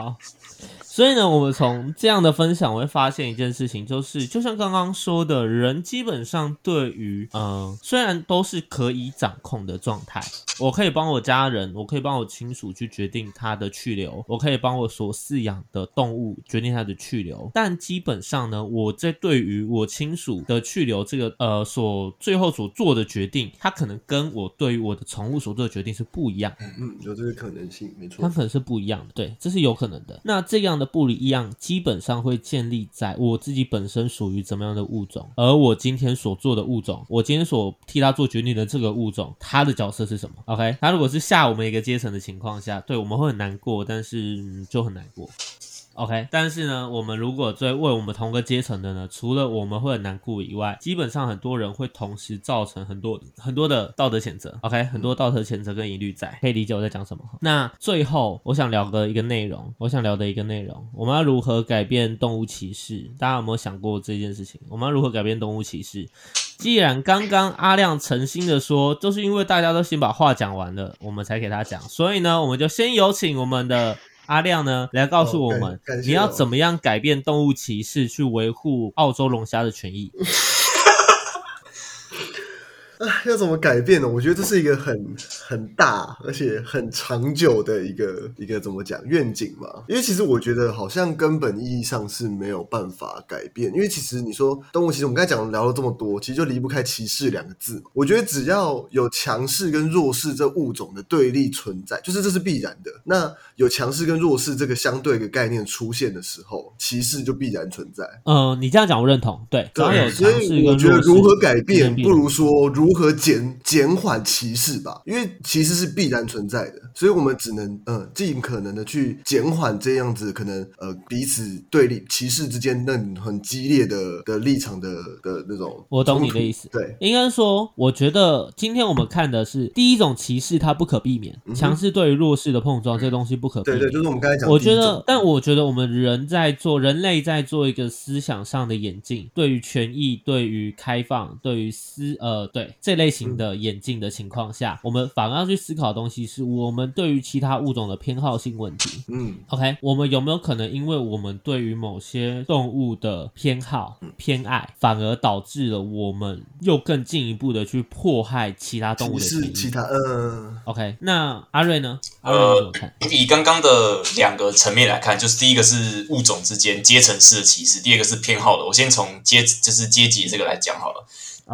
所以呢，我们从这样的分享，我会发现一件事情，就是就像刚刚说的，人基本上对于，呃，虽然都是可以掌控的状态，我可以帮我家人，我可以帮我亲属去决定他的去留，我可以帮我所饲养的动物决定它的去留，但基本上呢，我在对于我亲属的去留这个，呃，所最后所做的决定，它可能跟我对于我的宠物所做的决定是不一样的。嗯，有这个可能性，没错它。可能是不一样的，对，这是有可能的。那这样的不一样，基本上会建立在我自己本身属于怎么样的物种，而我今天所做的物种，我今天所替他做决定的这个物种，他的角色是什么？OK，他如果是下我们一个阶层的情况下，对我们会很难过，但是、就很难过。OK，但是呢，我们如果追为我们同个阶层的呢，除了我们会很难过以外，基本上很多人会同时造成很多很多的道德谴责。OK，很多道德谴责跟疑虑在，可以理解我在讲什么。那最后我想聊的一个内容，我想聊的一个内容，我们要如何改变动物歧视？大家有没有想过这件事情？我们要如何改变动物歧视？既然刚刚阿亮诚心的说，就是因为大家都先把话讲完了，我们才给他讲，所以呢，我们就先有请我们的。阿亮呢，来告诉我们你要哦怎么样改变动物歧视，去维护澳洲龙虾的权益。啊，要怎么改变呢？我觉得这是一个很很大而且很长久的一个一个怎么讲愿景嘛。因为其实我觉得好像根本意义上是没有办法改变。因为其实你说动物其实，我们刚才讲聊了这么多，其实就离不开歧视两个字嘛。我觉得只要有强势跟弱势这物种的对立存在，就是这是必然的。那有强势跟弱势这个相对的概念出现的时候，歧视就必然存在。嗯、你这样讲我认同，对，只要有对，所以我觉得如何改变，不如说如何减减缓歧视吧，因为歧视是必然存在的，所以我们只能嗯尽可能的去减缓这样子可能呃彼此对立歧视之间那种很激烈的的立场的的那种。我懂你的意思。对，应该说，我觉得今天我们看的是第一种歧视，它不可避免，嗯强势对于弱势的碰撞，这东西不可避免。对对，就是我们刚才讲的我觉。得，但我觉得我们人在做，人类在做一个思想上的演进，对于权益、对于开放、对于思呃对这类型的眼镜的情况下，我们反而要去思考的东西是我们对于其他物种的偏好性问题。嗯 OK，我们有没有可能因为我们对于某些动物的偏好、偏爱，反而导致了我们又更进一步的去迫害其他动物的权益视其他呃 OK，那阿瑞呢？阿瑞怎么看？以刚刚的两个层面来看，就是第一个是物种之间阶层式的歧视，第二个是偏好的。我先从阶就是阶级这个来讲好了。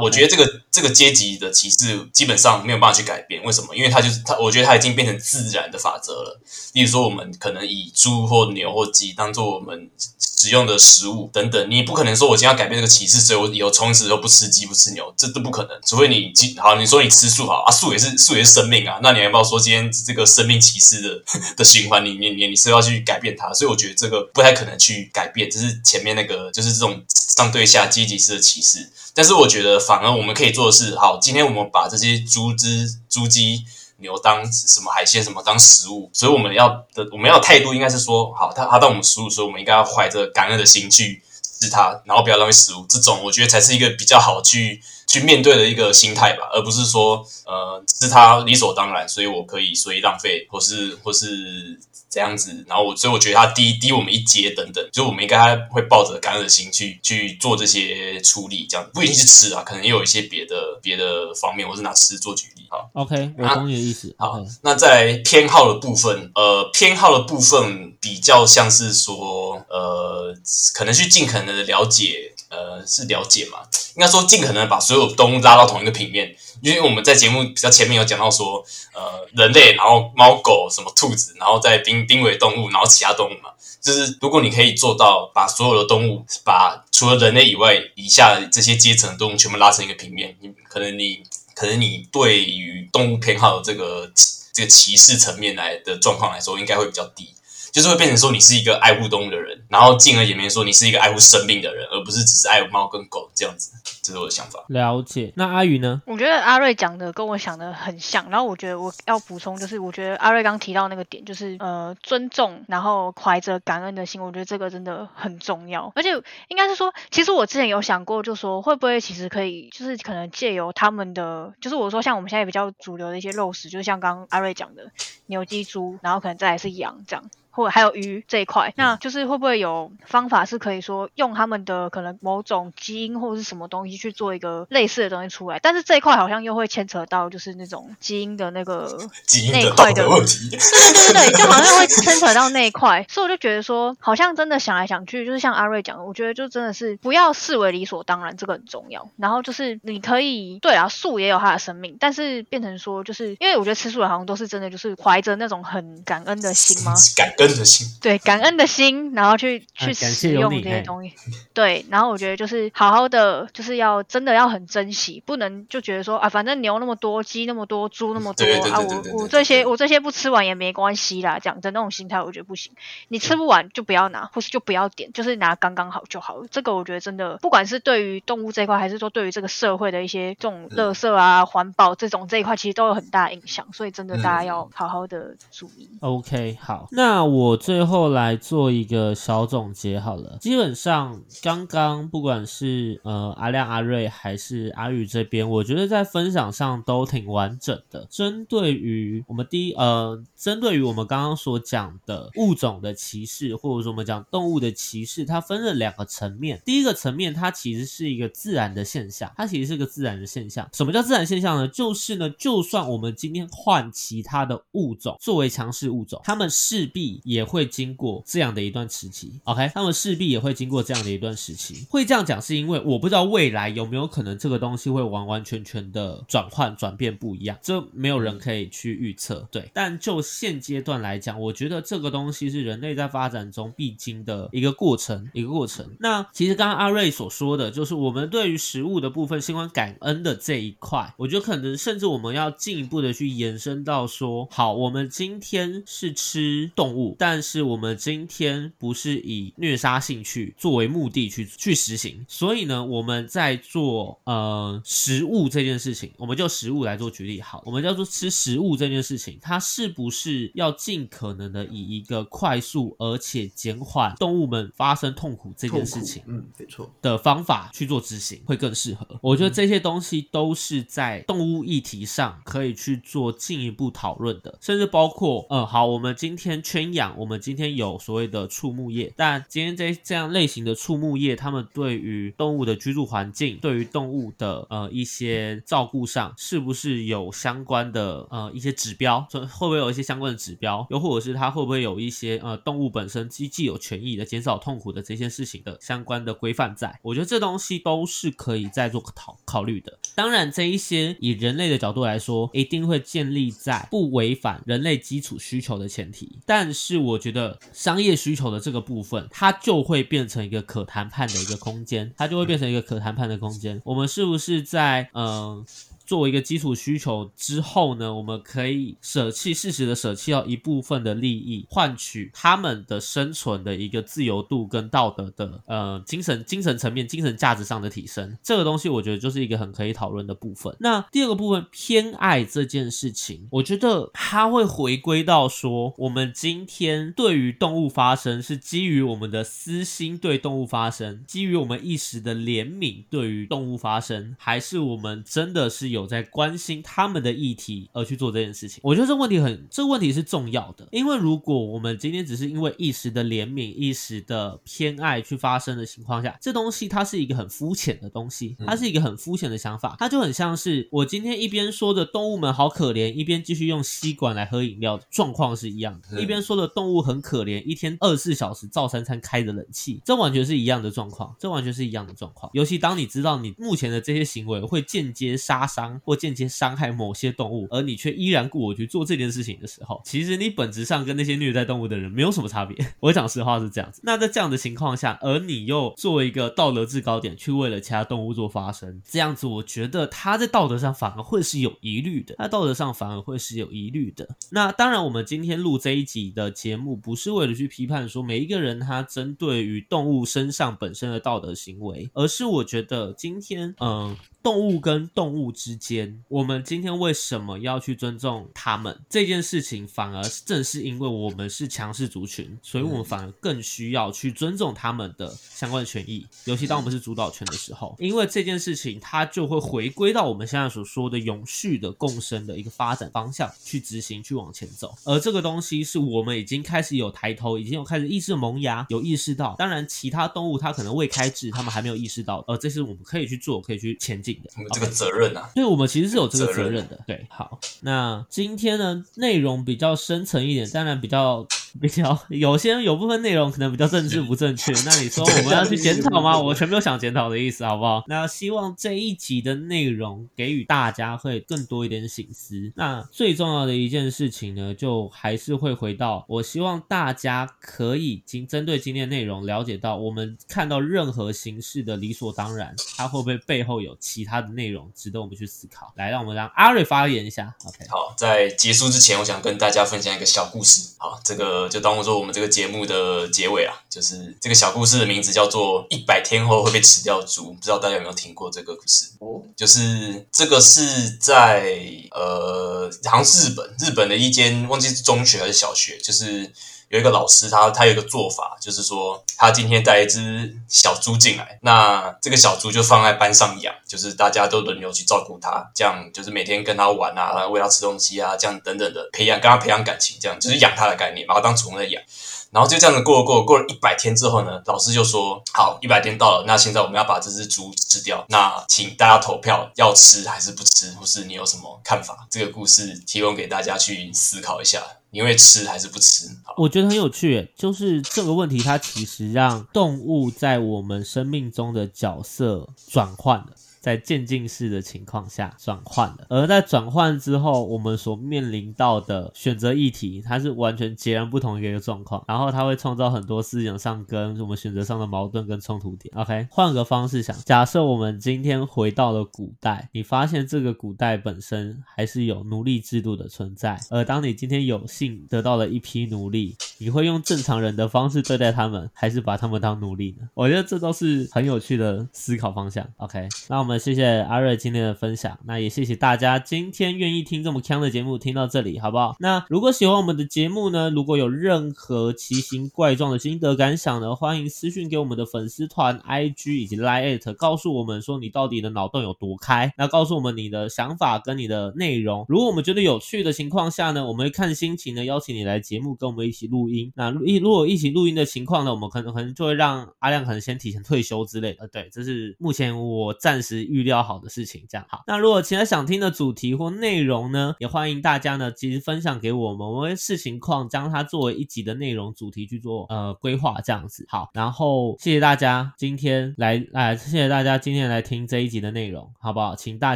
我觉得这个这个阶级的歧视基本上没有办法去改变，为什么？因为它就是它，我觉得它已经变成自然的法则了。例如说，我们可能以猪或牛或鸡当做我们使用的食物等等，你不可能说我今天要改变这个歧视，所以我以后从此都不吃鸡不吃牛，这都不可能。除非你鸡好，你说你吃素好啊，素也是素也是生命啊，那你要不要说今天这个生命歧视的 的循环里面，你你是要去改变它？所以我觉得这个不太可能去改变，只是前面那个就是这种上对下阶级式的歧视。但是我觉得，反而我们可以做的是，好，今天我们把这些猪只、猪鸡、牛当什么海鲜什么当食物，所以我们要的我们要态度应该是说，好，它它当我们食物，所以我们应该要怀着感恩的心去吃它，然后不要浪费食物。这种我觉得才是一个比较好去去面对的一个心态吧，而不是说呃吃它理所当然，所以我可以随意浪费，或是或是。这样子，然后我所以我觉得他低低我们一阶等等，就我们应该会抱着感恩的心去去做这些处理，这样不一定是吃啊，可能也有一些别的别的方面，我是拿吃做举例。好，OK，我懂你的意思。好那在偏好的部分，呃，偏好的部分比较像是说，呃，可能去尽可能的了解，呃，是了解嘛？应该说尽可能把所有动物拉到同一个平面，因为我们在节目比较前面有讲到说，呃，人类，然后猫狗什么兔子，然后在濒濒危动物，然后其他动物嘛，就是如果你可以做到把所有的动物，把除了人类以外以下这些阶层的动物全部拉成一个平面，你可能你可能你对于动物偏好的这个这个歧视层面来的状况来说，应该会比较低。就是会变成说你是一个爱护动物的人，然后进而演变说你是一个爱护生命的人，而不是只是爱猫跟狗这样子。这是我的想法。了解。那阿宇呢？我觉得阿瑞讲的跟我想的很像，然后我觉得我要补充就是，我觉得阿瑞刚提到那个点，就是呃尊重，然后怀着感恩的心，我觉得这个真的很重要。而且应该是说，其实我之前有想过，就说会不会其实可以，就是可能借由他们的，就是我说像我们现在比较主流的一些肉食，就像刚刚阿瑞讲的牛、鸡、猪，然后可能再来是羊这样。或者还有鱼这一块，那就是会不会有方法是可以说用他们的可能某种基因或者是什么东西去做一个类似的东西出来？但是这一块好像又会牵扯到就是那种基因的那个 基因的道那一块的德问题，对对对对，就好像会牵扯到那一块，所以我就觉得说，好像真的想来想去，就是像阿瑞讲的，我觉得就真的是不要视为理所当然，这个很重要。然后就是你可以，对啊，树也有它的生命，但是变成说，就是因为我觉得吃素的好像都是真的，就是怀着那种很感恩的心吗？感恩恩的心。对感恩的心，然后去啊去使用这些东西。对，然后我觉得就是好好的，就是要真的要很珍惜，不能就觉得说啊，反正牛那么多，鸡那么多，猪那么多啊，我我这些我这些不吃完也没关系啦，这样的那种心态，我觉得不行。你吃不完就不要拿，或是就不要点，就是拿刚刚好就好了。这个我觉得真的，不管是对于动物这一块，还是说对于这个社会的一些这种垃圾啊、环保这种这一块，其实都有很大影响。所以真的大家要好好的注意。OK，好，那我最后来做一个小总结好了。基本上，刚刚不管是呃阿亮、阿瑞还是阿宇这边，我觉得在分享上都挺完整的。针对于我们第一呃，针对于我们刚刚所讲的物种的歧视，或者说我们讲动物的歧视，它分了两个层面。第一个层面，它其实是一个自然的现象，它其实是个自然的现象。什么叫自然现象呢？就是呢，就算我们今天换其他的物种作为强势物种，它们势必也会经过这样的一段时期。OK，它们势必也会经过这样的一段时期。会这样讲，是因为我不知道未来有没有可能这个东西会完完全全的转换转变不一样，这没有人可以去预测。对，但就现阶段来讲，我觉得这个东西是人类在发展中必经的一个过程，一个过程。那其实刚刚阿瑞所说的，就是我们对于食物的部分，新欢感恩的这一块，我觉得可能甚至我们要进一步的去延伸到说，好，我们今天是吃动物，但是我们今天不是以虐杀兴趣作为目的去去实行，所以呢，我们在做呃食物这件事情，我们就食物来做举例，好，我们叫做吃食物这件事情，它是不是要尽可能的以一个快速而且减缓动物们发生痛苦这件事情？嗯，没错，的方法去做执行会更适合。我觉得这些东西都是在动物议题上可以去做进一步讨论的，甚至包括，嗯，好，我们今天圈养，我们今天有所谓的畜牧业，但今天这这样类型的畜牧业，他们对于动物的居住环境，对于动物的呃一些照顾上，是不是有相关的呃一些指标？会不会有一些相关的指标？又或者是它会不会有一些呃动物本身既既有权益的减少痛苦的这件事情的相关的规范在？我觉得这东西都是可以再做考考虑的。当然，这一些以人类的角度来说，一定会建立在不违反人类基础需求的前提。但是，是我觉得商业需求的这个部分，它就会变成一个可谈判的一个空间，它就会变成一个可谈判的空间。我们是不是在嗯？作为一个基础需求之后呢，我们可以舍弃适时的舍弃掉一部分的利益，换取他们的生存的一个自由度跟道德的呃精神精神层面、精神价值上的提升。这个东西我觉得就是一个很可以讨论的部分。那第二个部分偏爱这件事情，我觉得它会回归到说，我们今天对于动物发声是基于我们的私心对动物发声，基于我们一时的怜悯对于动物发声，还是我们真的是有在关心他们的议题而去做这件事情？我觉得这个问题很，这个问题是重要的，因为如果我们今天只是因为一时的怜悯、一时的偏爱去发生的情况下，这东西它是一个很肤浅的东西，它是一个很肤浅的想法，它就很像是我今天一边说着动物们好可怜，一边继续用吸管来喝饮料，状况是一样的，嗯一边说的动物很可怜，一天二十四小时照三餐开着冷气，这完全是一样的状况，这完全是一样的状况。尤其当你知道你目前的这些行为会间接杀伤或间接伤害某些动物，而你却依然雇我去做这件事情的时候，其实你本质上跟那些虐待动物的人没有什么差别。我讲实话是这样子。那在这样的情况下，而你又作为一个道德制高点去为了其他动物做发声，这样子，我觉得他在道德上反而会是有疑虑的，他道德上反而会是有疑虑的。那当然，我们今天录这一集的节目，不是为了去批判说每一个人他针对于动物身上本身的道德行为，而是我觉得今天，嗯、动物跟动物之间，我们今天为什么要去尊重他们这件事情，反而正是因为我们是强势族群，所以我们反而更需要去尊重他们的相关的权益，尤其当我们是主导权的时候，因为这件事情它就会回归到我们现在所说的永续的共生的一个发展方向去执行，去往前走。而这个东西是我们已经开始有抬头，已经有开始意识萌芽，有意识到。当然，其他动物它可能未开智，它们还没有意识到，而这是我们可以去做、可以去前进的。我们这个责任啊，对，我们其实是有这个责任的。对，好，那今天呢内容比较深层一点，当然比较比较有些有部分内容可能比较政治不正确。那你说我们要去检讨吗？我全没有想检讨的意思，好不好？那希望这一集的内容给予大家会更多一点醒思。那最重要的一件事情呢，就还是会回到，我希望大家可以经针对今天内容了解到，我们看到任何形式的理所当然，它会不会背后有其他的内容值得我们去思考？来，让我们让阿瑞发言一下。OK，好，在结束之前，我想跟大家分享一个小故事。好，这个就当做我们这个节目的结尾啊，就是这个小故事的名字叫做《一百天后会被吃掉猪》，不知道大家有没有听过这个故事？哦，就是这个是在呃，好像是日本，日本的一间忘记是中学还是小学，就是有一个老师他他有一个做法，就是说他今天带一只小猪进来，那这个小猪就放在班上养，就是大家都轮流去照顾它，这样就是每天跟它玩啊，喂它吃东西啊，这样等等的培养跟它培养感情，这样就是养它的概念，把它当宠物在养。然后就这样子过过过了一百天之后呢，老师就说：“好，一百天到了，那现在我们要把这只猪吃掉。那请大家投票，要吃还是不吃，或是你有什么看法？”这个故事提供给大家去思考一下，你会吃还是不吃？我觉得很有趣，就是这个问题，它其实让动物在我们生命中的角色转换了。在渐进式的情况下转换了，而在转换之后，我们所面临到的选择议题，它是完全截然不同的一个状况，然后它会创造很多思想上跟我们选择上的矛盾跟冲突点。OK，换个方式想，假设我们今天回到了古代，你发现这个古代本身还是有奴隶制度的存在，而当你今天有幸得到了一批奴隶，你会用正常人的方式对待他们，还是把他们当奴隶呢？我觉得这都是很有趣的思考方向。OK，那我们。谢谢阿瑞今天的分享，那也谢谢大家今天愿意听这么强的节目，听到这里好不好？那如果喜欢我们的节目呢，如果有任何奇形怪状的心得感想呢，欢迎私讯给我们的粉丝团、IG 以及 Line，告诉我们说你到底的脑洞有多开，那告诉我们你的想法跟你的内容。如果我们觉得有趣的情况下呢，我们会看心情呢邀请你来节目跟我们一起录录音。那一如果一起录音的情况呢，我们可能可能就会让阿亮可能先提前退休之类的。对，这是目前我暂时。预料好的事情，这样好。那如果其他想听的主题或内容呢，也欢迎大家呢，其实分享给我们，我们会视情况将它作为一集的内容主题去做呃规划，这样子好。然后谢谢大家今天来来，谢谢大家今天来听这一集的内容，好不好？请大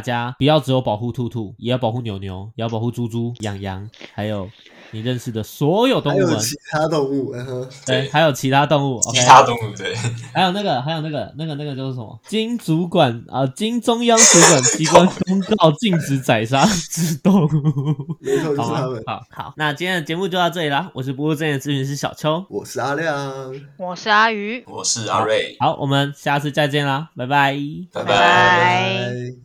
家不要只有保护兔兔，也要保护牛牛，也要保护猪猪、羊羊，还有。你认识的所有动物们，其他动物，对，还有其他动物，其他动物对，还有那个，还有那个，那个，那个就是什么？经主管啊，经中央主管机关公告禁止宰杀之动物，好吗？好好，那今天的节目就到这里啦。我是不务正业咨询师小邱，我是阿亮，我是阿鱼，我是阿瑞。好，我们下次再见啦，拜拜，拜拜。